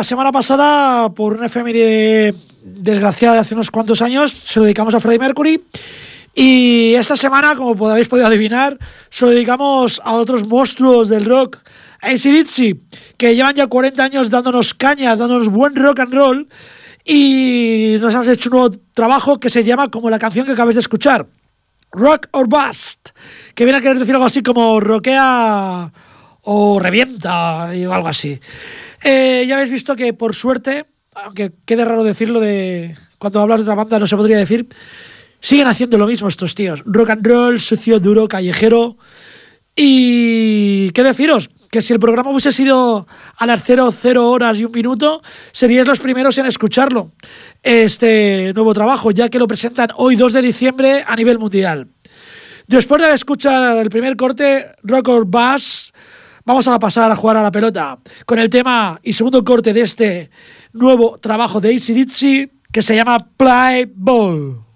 La semana pasada, por una efeméride desgraciada de hace unos cuantos años, se lo dedicamos a Freddie Mercury. Y esta semana, como habéis podido adivinar, se lo dedicamos a otros monstruos del rock, a ACDC, que llevan ya 40 años dándonos caña, dándonos buen rock and roll. Y nos han hecho un nuevo trabajo que se llama como la canción que acabáis de escuchar, Rock or Bust, que viene a querer decir algo así como roquea o revienta o algo así. Eh, ya habéis visto que por suerte, aunque quede raro decirlo de cuando hablas de otra banda no se podría decir, siguen haciendo lo mismo estos tíos. Rock and roll, sucio, duro, callejero. Y qué deciros, que si el programa hubiese sido a las 00 horas y un minuto, seríais los primeros en escucharlo, este nuevo trabajo, ya que lo presentan hoy 2 de diciembre a nivel mundial. Después de escuchar el primer corte, Rock or Bass, Vamos a pasar a jugar a la pelota con el tema y segundo corte de este nuevo trabajo de ACDC que se llama Play Ball.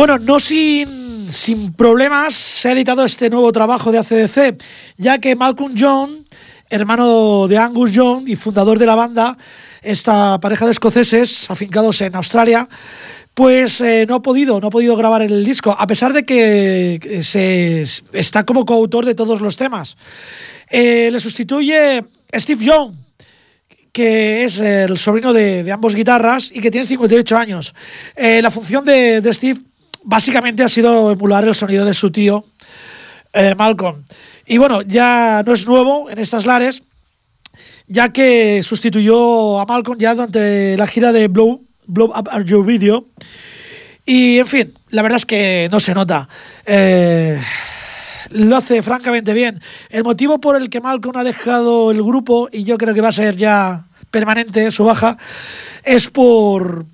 Bueno, no sin, sin problemas se ha editado este nuevo trabajo de ACDC, ya que Malcolm John, hermano de Angus John y fundador de la banda, esta pareja de escoceses afincados en Australia, pues eh, no ha podido, no ha podido grabar el disco, a pesar de que se, está como coautor de todos los temas. Eh, le sustituye Steve Young, que es el sobrino de, ambos guitarras y que tiene 58 años. Eh, la función de, de Steve básicamente ha sido emular el sonido de su tío, eh, Malcolm. Y bueno, ya no es nuevo en estas lares, ya que sustituyó a Malcolm ya durante la gira de Blow, Blow Up Your Video. Y en fin, la verdad es que no se nota. Eh, lo hace francamente bien. El motivo por el que Malcolm ha dejado el grupo, y yo creo que va a ser ya permanente su baja, es por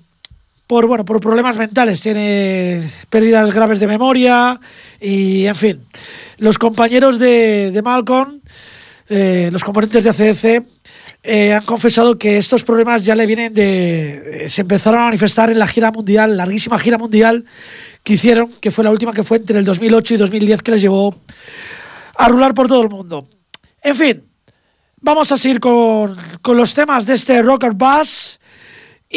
por, bueno, por problemas mentales, tiene pérdidas graves de memoria y, en fin, los compañeros de, Malcolm, eh, los componentes de ACDC, eh, han confesado que estos problemas ya le vienen de. Eh, se empezaron a manifestar en la gira mundial, larguísima gira mundial que hicieron, que fue la última que fue entre el 2008 y 2010, que les llevó a rular por todo el mundo. En fin, vamos a seguir con, con los temas de este Rocker Bass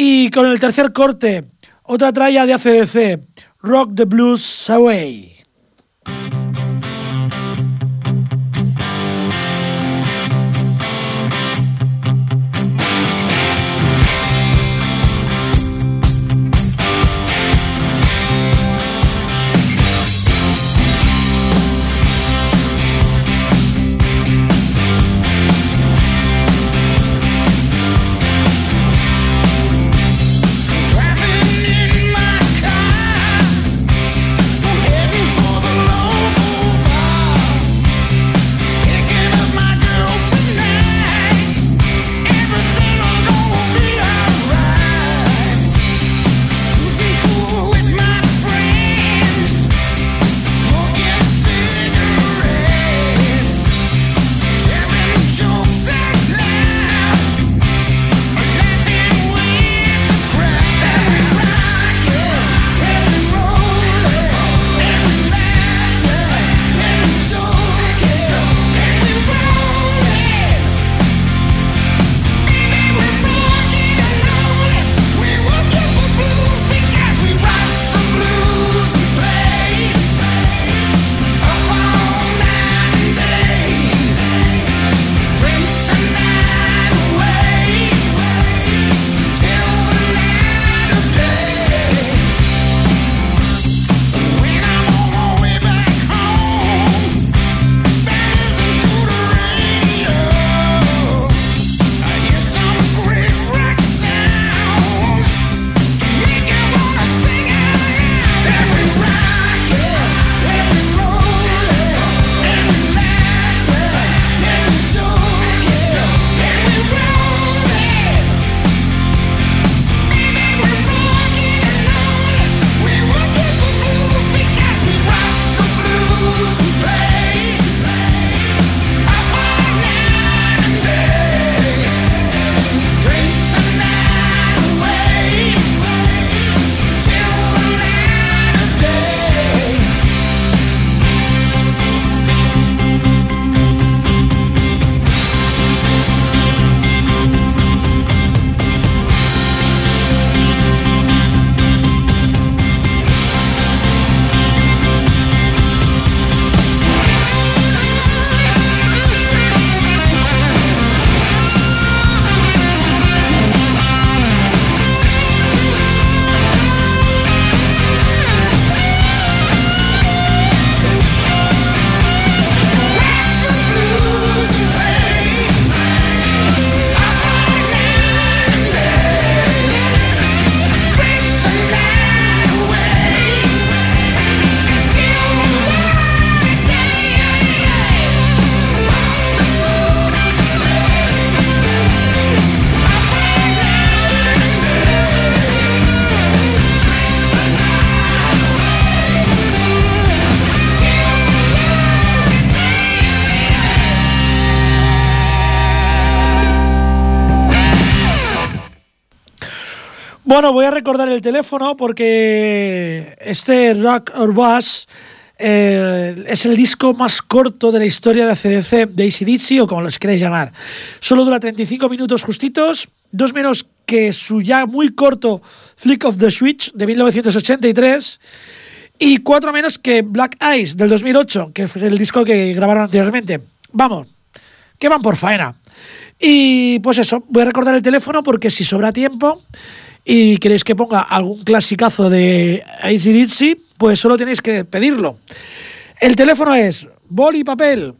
y con el tercer corte, otra tralla de ACDC, Rock the Blues Away. Bueno, voy a recordar el teléfono porque este Rock or Bass eh, es el disco más corto de la historia de ACDC, de ACDC o como los queréis llamar. Solo dura 35 minutos justitos, dos menos que su ya muy corto Flick of the Switch de 1983 y cuatro menos que Black Eyes del 2008, que fue el disco que grabaron anteriormente. Vamos, que van por faena. Y pues eso, voy a recordar el teléfono porque si sobra tiempo y queréis que ponga algún clasicazo de ACDC, pues solo tenéis que pedirlo. El teléfono es boli papel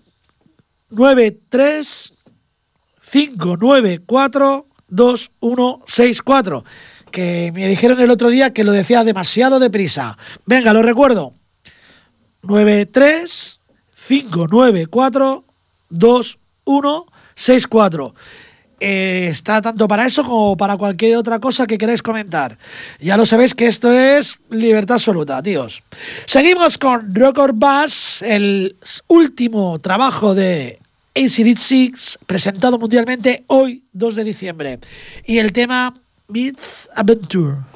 935942164 que me dijeron el otro día que lo decía demasiado deprisa. Venga, lo recuerdo. 935942164 eh, está tanto para eso como para cualquier otra cosa que queráis comentar. Ya lo sabéis que esto es libertad absoluta, tíos. Seguimos con Rock Bass, el último trabajo de AC/DC presentado mundialmente hoy 2 de diciembre. Y el tema Meets Adventure.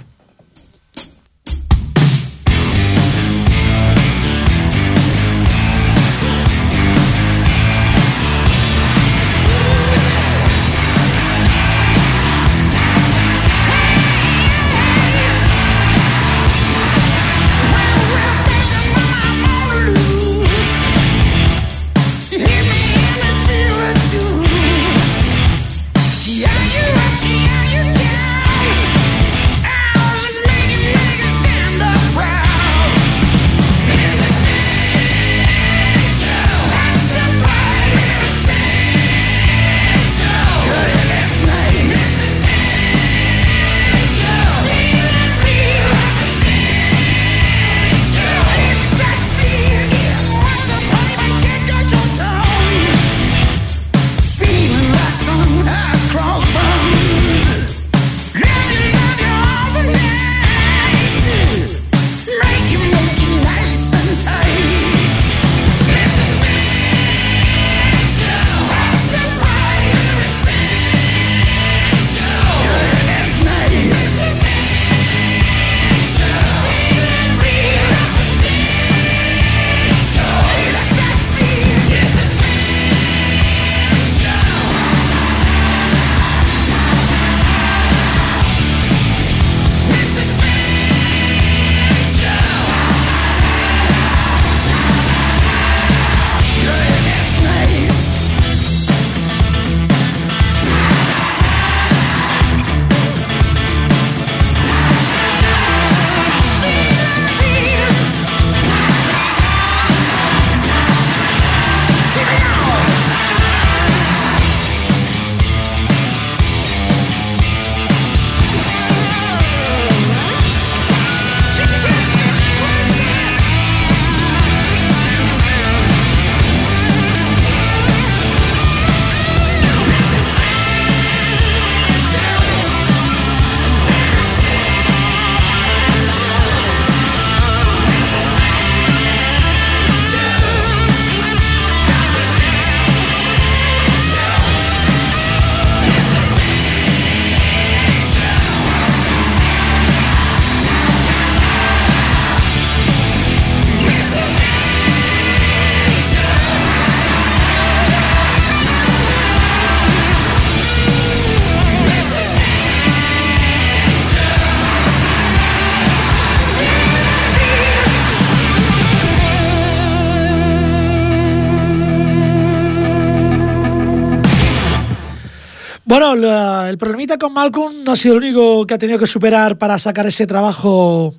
Con Malcolm no ha sido el único que ha tenido que superar para sacar ese trabajo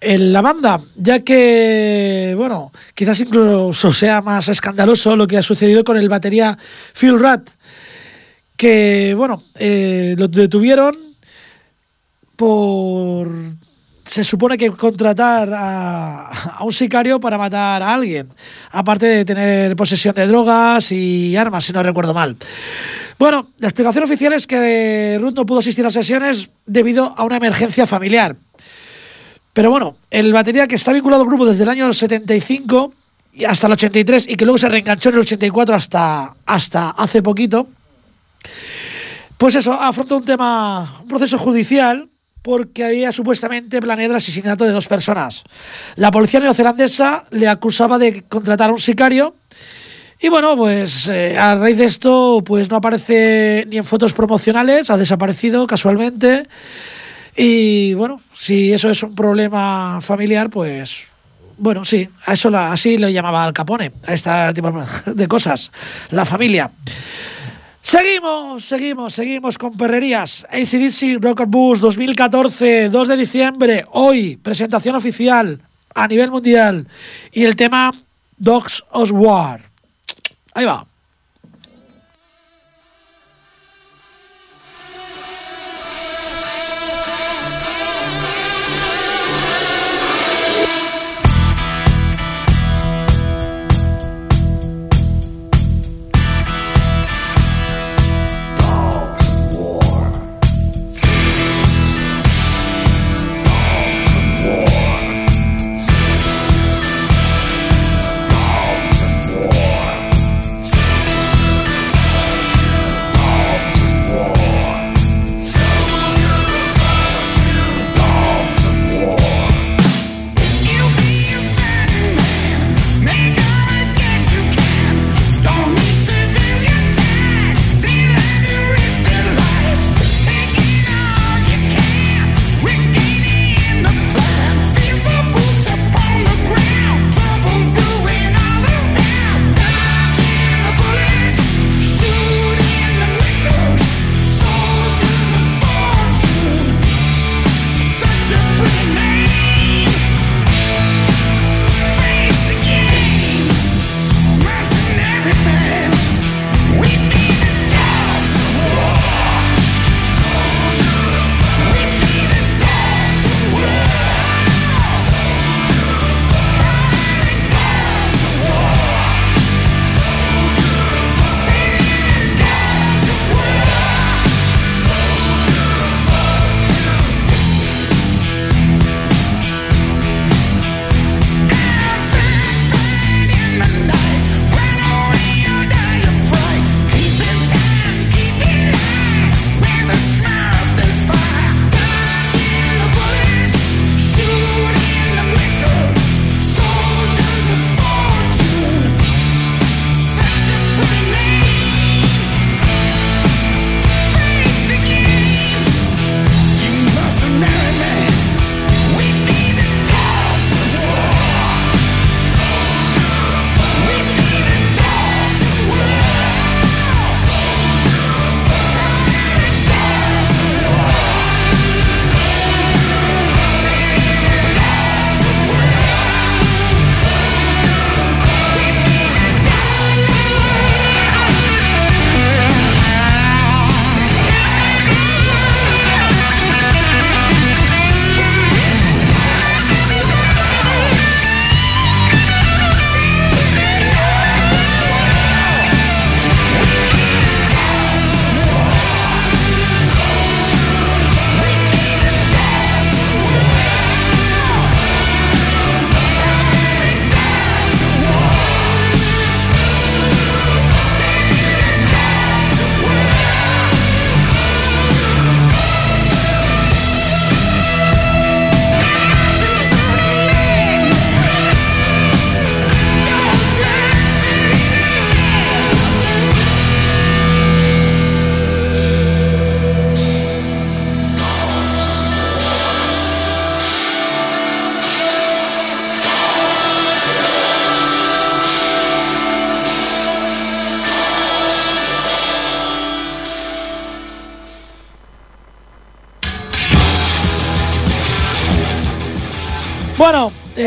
en la banda, ya que, bueno, quizás incluso sea más escandaloso lo que ha sucedido con el batería Phil Rat, que, bueno, eh, lo detuvieron por se supone que contratar a, un sicario para matar a alguien, aparte de tener posesión de drogas y armas, si no recuerdo mal. Bueno, la explicación oficial es que Ruth no pudo asistir a sesiones debido a una emergencia familiar. Pero bueno, el batería que está vinculado al grupo desde el año 75 y hasta el 83 y que luego se reenganchó en el 84 hasta, hasta hace poquito, pues eso, afrontó un tema, un proceso judicial porque había supuestamente planeado el asesinato de dos personas. La policía neozelandesa le acusaba de contratar a un sicario y bueno, pues eh, a raíz de esto, pues no aparece ni en fotos promocionales, ha desaparecido casualmente. Y bueno, si eso es un problema familiar, pues bueno, sí, a eso así lo llamaba Al Capone, a este tipo de cosas, la familia. Seguimos, seguimos, seguimos con perrerías. ACDC Rocket Bus 2014, 2 de diciembre, hoy, presentación oficial a nivel mundial. Y el tema Dogs of War. Ahí va. Bueno,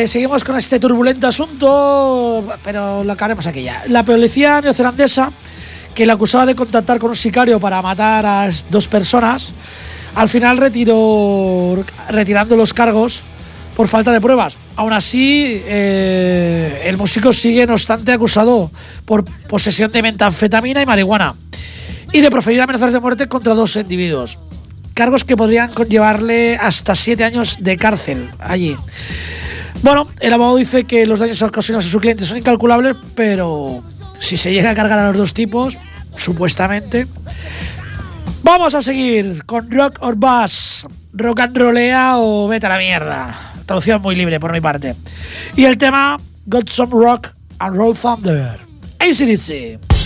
eh, seguimos con este turbulento asunto, pero lo haremos aquí ya. La policía neozelandesa, que le acusaba de contactar con un sicario para matar a dos personas, al final retiró, retirando los cargos por falta de pruebas. Aún así, eh, el músico sigue, no obstante, acusado por posesión de metanfetamina y marihuana y de proferir amenazas de muerte contra dos individuos. Cargos que podrían conllevarle hasta siete años de cárcel allí. Bueno, el abogado dice que los daños ocasionados a su cliente son incalculables, pero si se llega a cargar a los dos tipos, supuestamente. Vamos a seguir con Rock or Bass, Rock and Rollea o Vete a la mierda. Traducción muy libre por mi parte. Y el tema Got Some Rock and Roll Thunder. ACDC.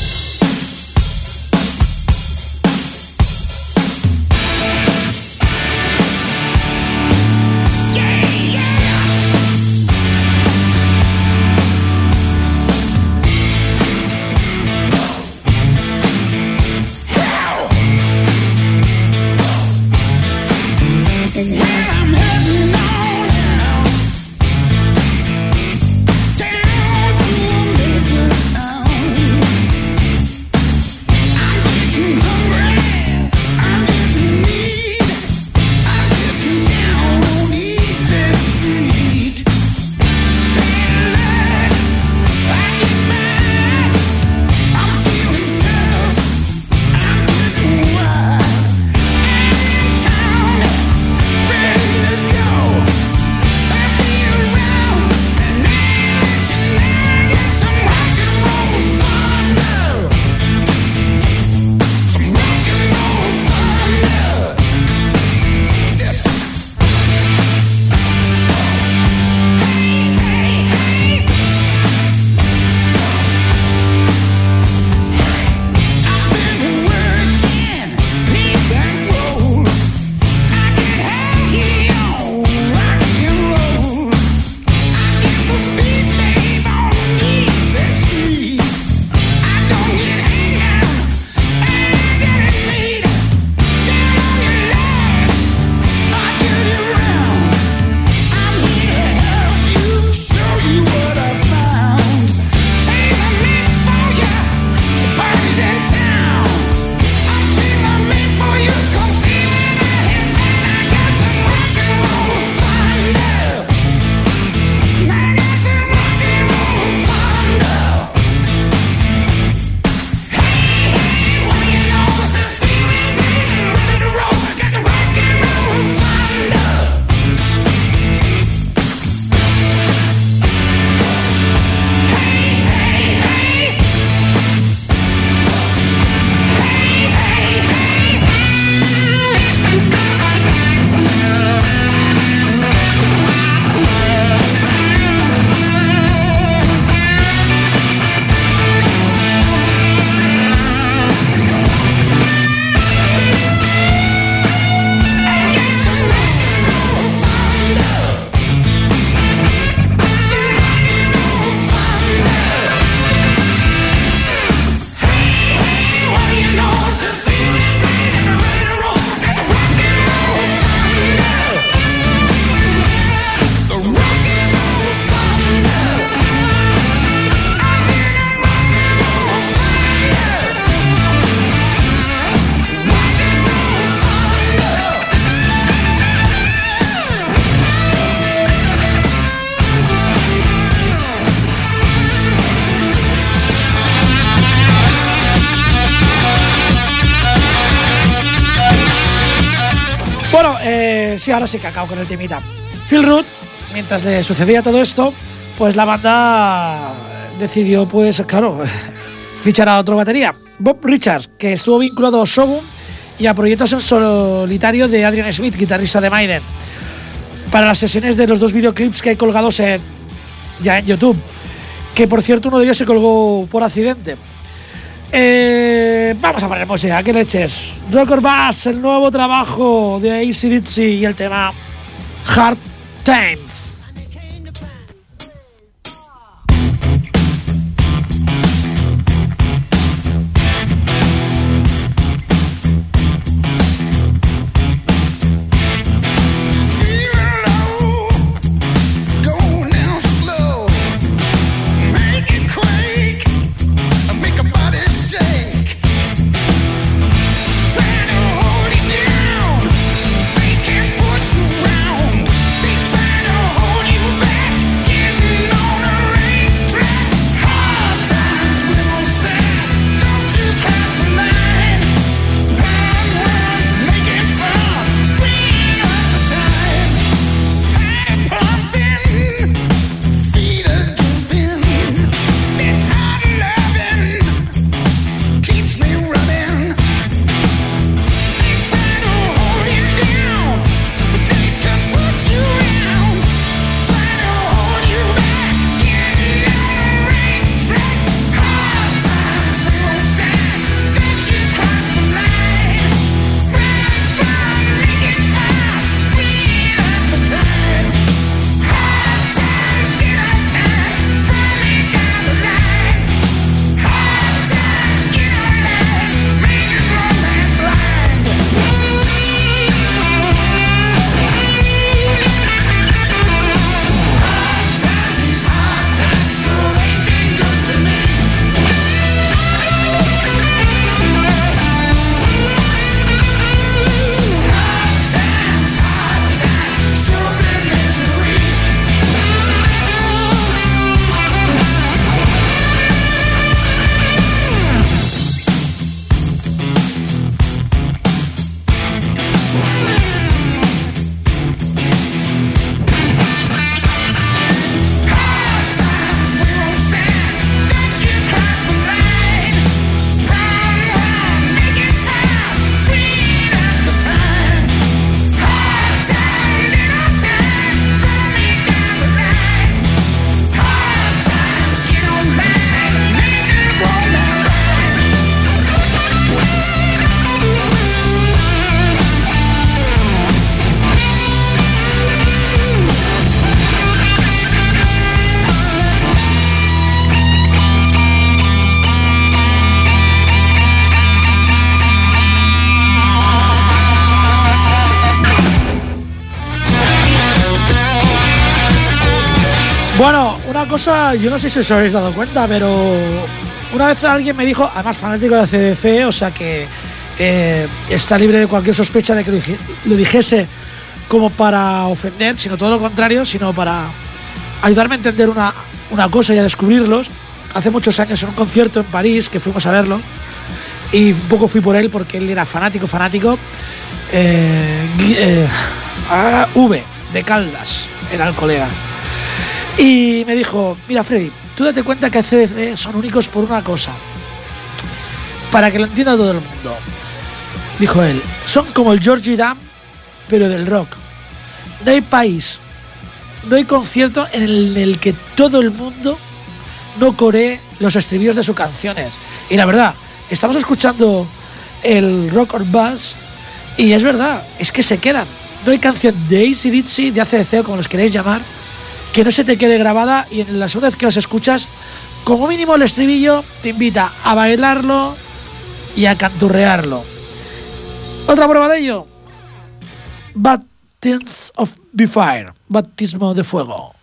Sí, ahora sí que acabo con el temita. Phil Root, mientras le sucedía todo esto, pues la banda decidió, pues claro, fichar a otro batería. Bob Richards, que estuvo vinculado a Shogun y a proyectos en solitario de Adrian Smith, guitarrista de Maiden, para las sesiones de los dos videoclips que hay colgados en, ya en YouTube. Que por cierto, uno de ellos se colgó por accidente. Eh, vamos a poner música, ¿qué leches? Rocker Bass, el nuevo trabajo de ACDC y el tema Hard Times. Una cosa, yo no sé si os habéis dado cuenta, pero una vez alguien me dijo, además fanático de CDC, o sea que eh, está libre de cualquier sospecha de que lo dijese como para ofender, sino todo lo contrario, sino para ayudarme a entender una, una cosa y a descubrirlos. Hace muchos años en un concierto en París que fuimos a verlo y un poco fui por él porque él era fanático, fanático. Eh, eh, v de Caldas era el colega. Y me dijo, mira Freddy, tú date cuenta que CDC son únicos por una cosa. Para que lo entienda todo el mundo. Dijo él, son como el Georgie Dam, pero del rock. No hay país, no hay concierto en el, que todo el mundo no coree los estribillos de sus canciones. Y la verdad, estamos escuchando el Rock or Buzz y es verdad, es que se quedan. No hay canción de ACDC, de ACDC, como los queréis llamar, que no se te quede grabada y en la segunda vez que las escuchas, como mínimo el estribillo te invita a bailarlo y a canturrearlo. Otra prueba de ello. Baptism of Fire, baptismo de fuego.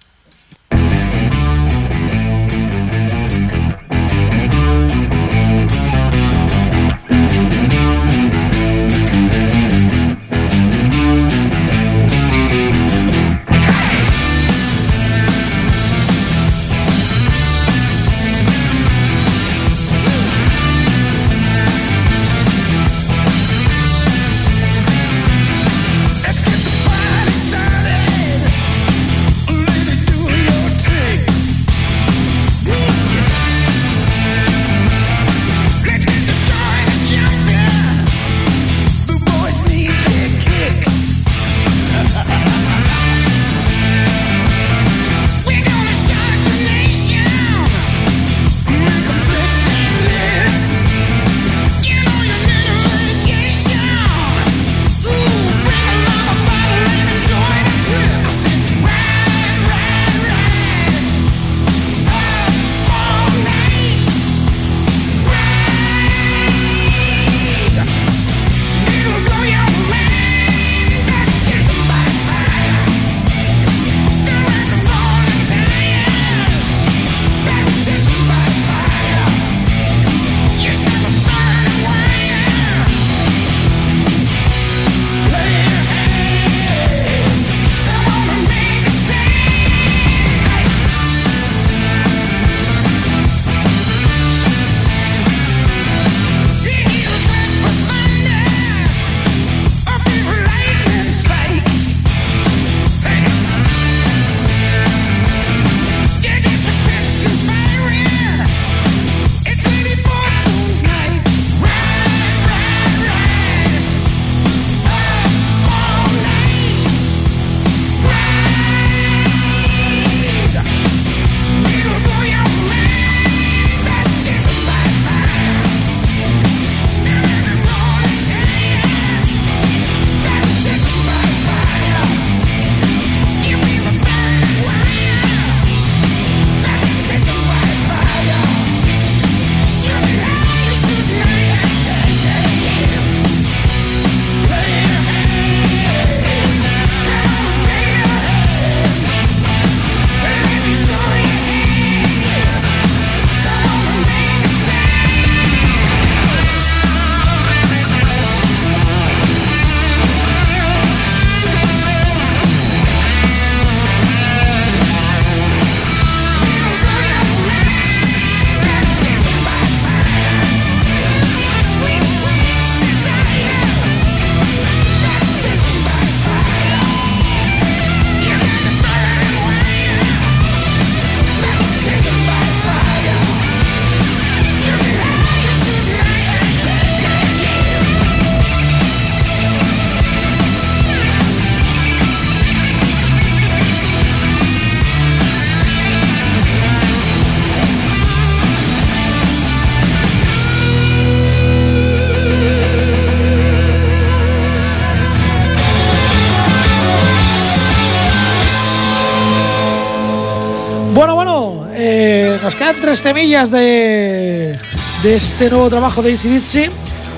Tres temillas de, de este nuevo trabajo de ACDC.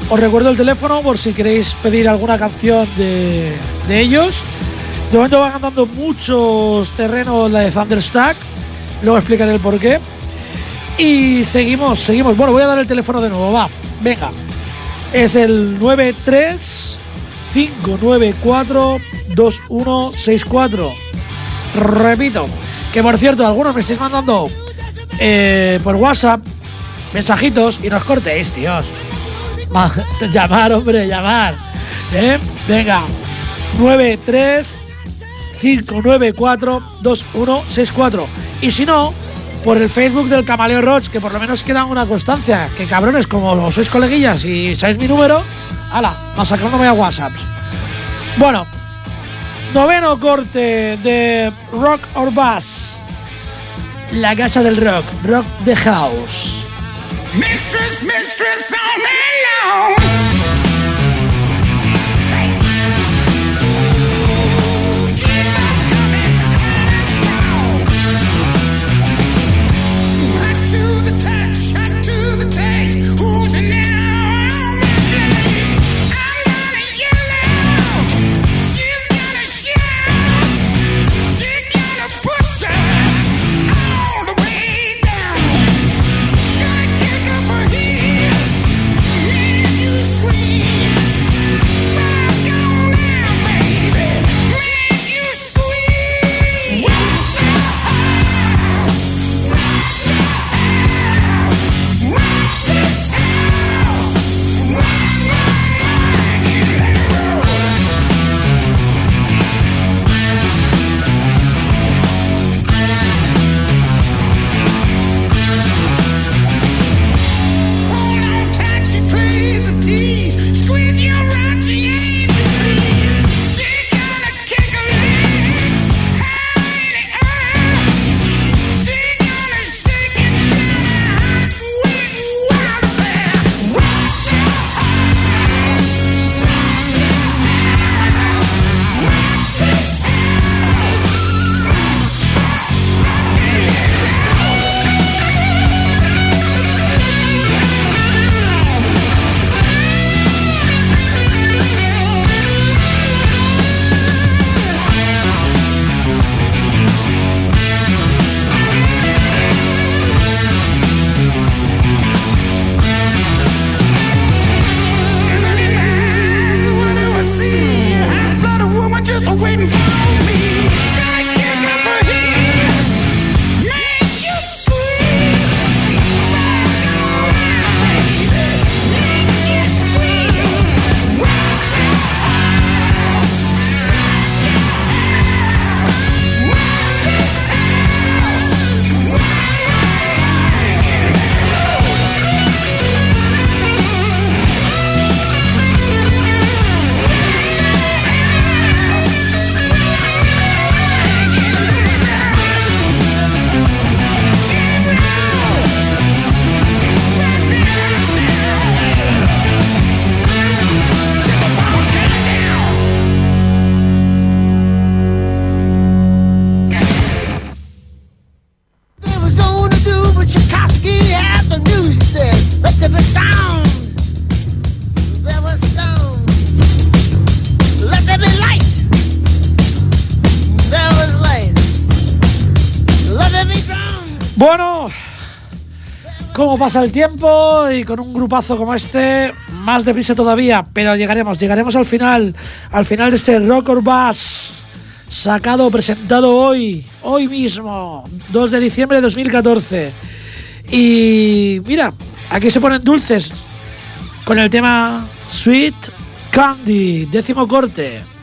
Os recuerdo el teléfono por si queréis pedir alguna canción de, de ellos. De momento van ganando muchos terrenos la de Thunderstack, luego explicaré el por qué. Y seguimos, seguimos. Bueno, voy a dar el teléfono de nuevo, va, venga. Es el 93 594 2164. Repito, que por cierto, algunos me estáis mandando eh, por WhatsApp mensajitos y nos cortéis, tíos. llamar, hombre, llamar. ¿Eh? Venga, 93 594 2164. Y si no, por el Facebook del Camaleo Roach, que por lo menos queda una constancia. Que cabrones, como sois coleguillas y sabéis mi número, ala, masacrándome a WhatsApp. Bueno, noveno corte de Rock or Bass. La casa del rock, Rock the House. Mistress, mistress, pasa el tiempo y con un grupazo como este, más deprisa todavía, pero llegaremos, llegaremos al final, al final de este Rock or Bass, sacado, presentado hoy, hoy mismo, 2 de diciembre de 2014. Y mira, aquí se ponen dulces con el tema Sweet Candy, décimo corte.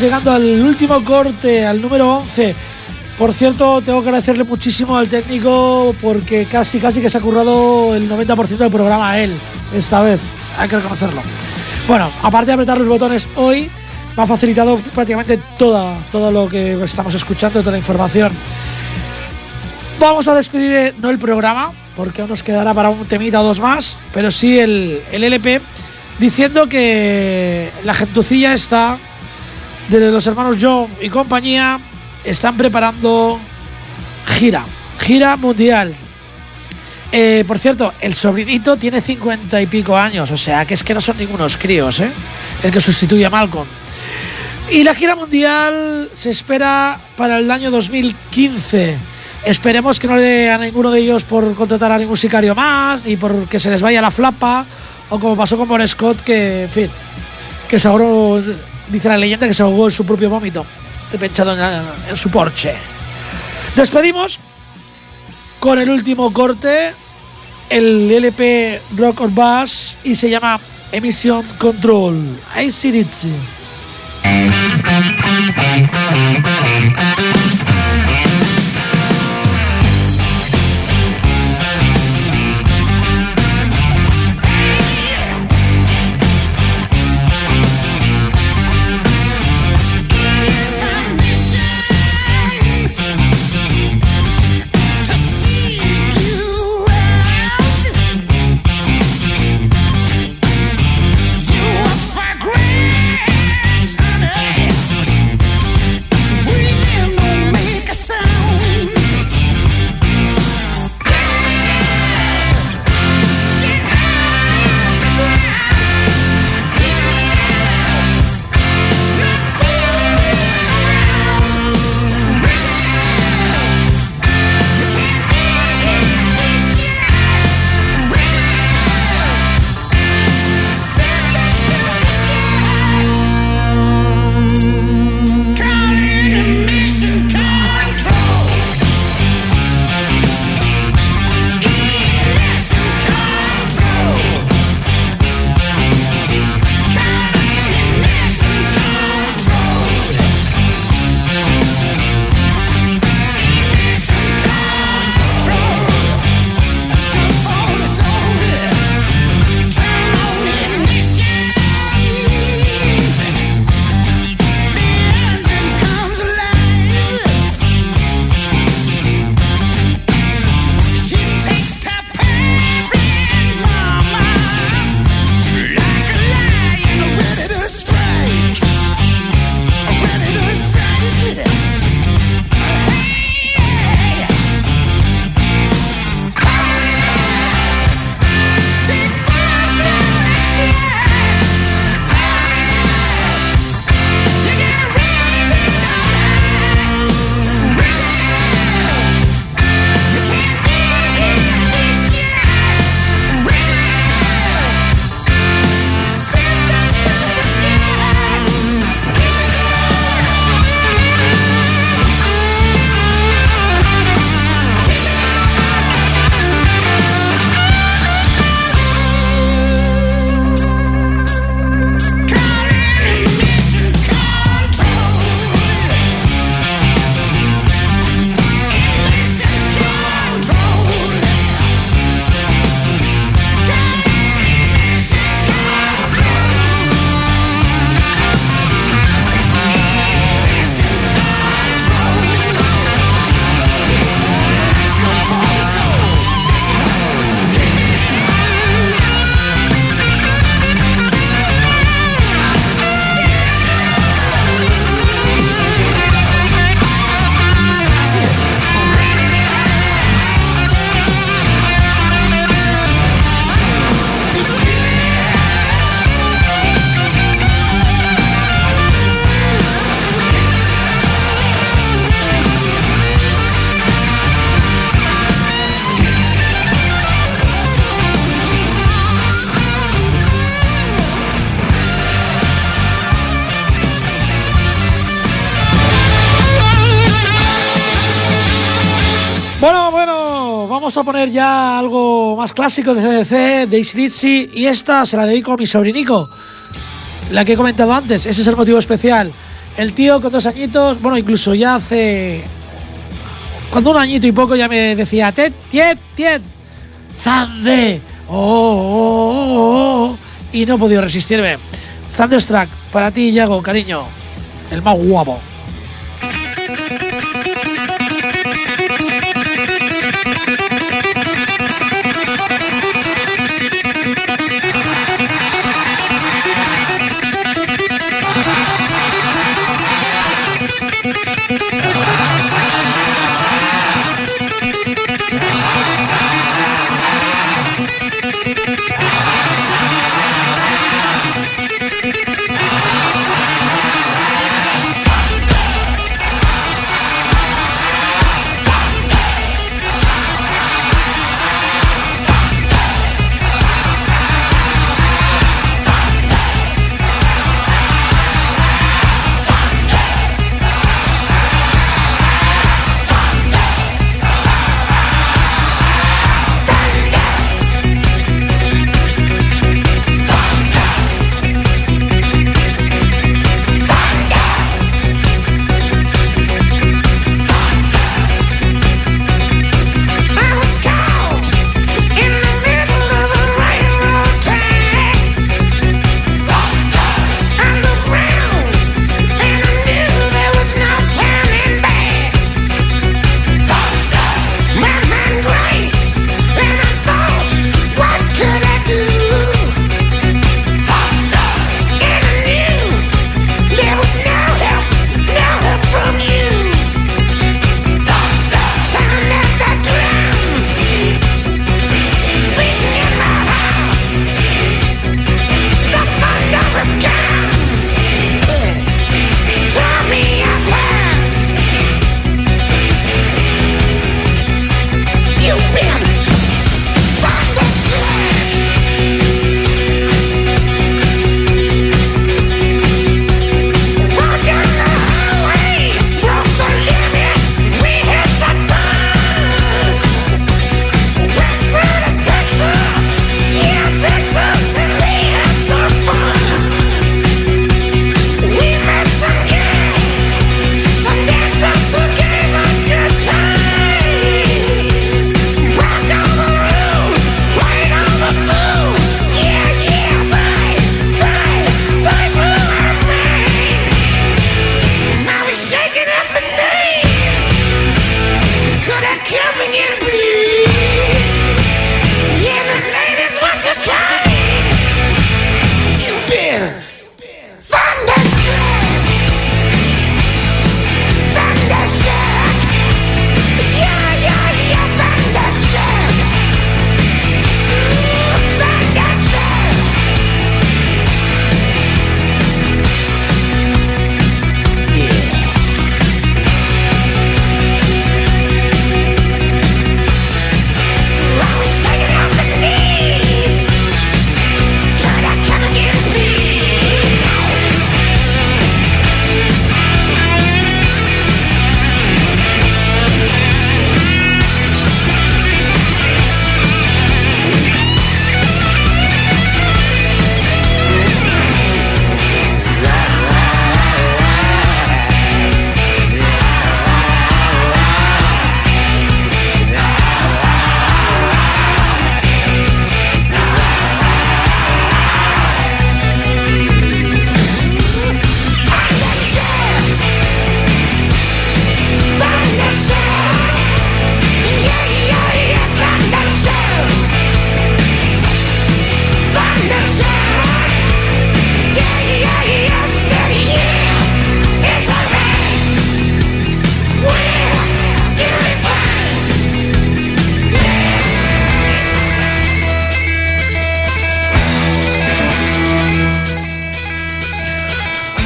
Llegando al último corte, al número 11. Por cierto, tengo que agradecerle muchísimo al técnico porque casi, casi que se ha currado el 90% del programa a él, esta vez, hay que reconocerlo. Bueno, aparte de apretar los botones hoy, me ha facilitado prácticamente toda, todo lo que estamos escuchando, toda la información. Vamos a despedir eh, no el programa, porque aún nos quedará para un temita o dos más, pero sí el, el LP, diciendo que la gentucilla está, de los hermanos John y compañía, están preparando gira, gira mundial. Eh, por cierto, el sobrinito tiene cincuenta y pico años, o sea que es que no son ningunos críos, ¿eh? El que sustituye a Malcolm. Y la gira mundial se espera para el año 2015. Esperemos que no le dé a ninguno de ellos por contratar a ningún sicario más, ni por que se les vaya la flapa, o como pasó con Bon Scott, que, en fin, que se ahogó, dice la leyenda, que se ahogó en su propio vómito, de penchado en, en su porche. Despedimos con el último corte, el LP Rock or Bass, y se llama Emission Control. Ahí sí, dice. Poner ya algo más clásico de CDC, de Dizzy, y esta se la dedico a mi sobrinico, la que he comentado antes, ese es el motivo especial. El tío con dos añitos, bueno, incluso ya hace. Cuando un añito y poco ya me decía, Ted, Tiet, Tiet, Zande, oh, oh, oh, oh, y no he podido resistirme. Thunderstruck, para ti, Yago, cariño, el más guapo.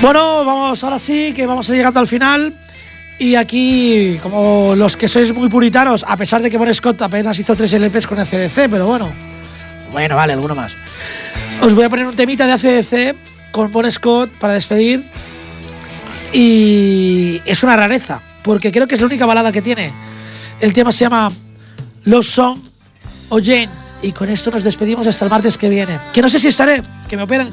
Bueno, vamos ahora sí, que vamos llegando al final. Y aquí, como los que sois muy puritanos, a pesar de que Bon Scott apenas hizo tres LPs con ACDC, pero bueno. Bueno, vale, alguno más. Os voy a poner un temita de ACDC con Bon Scott para despedir. Y es una rareza, porque creo que es la única balada que tiene. El tema se llama Los Song o Jane. Y con esto nos despedimos hasta el martes que viene. Que no sé si estaré, que me operan.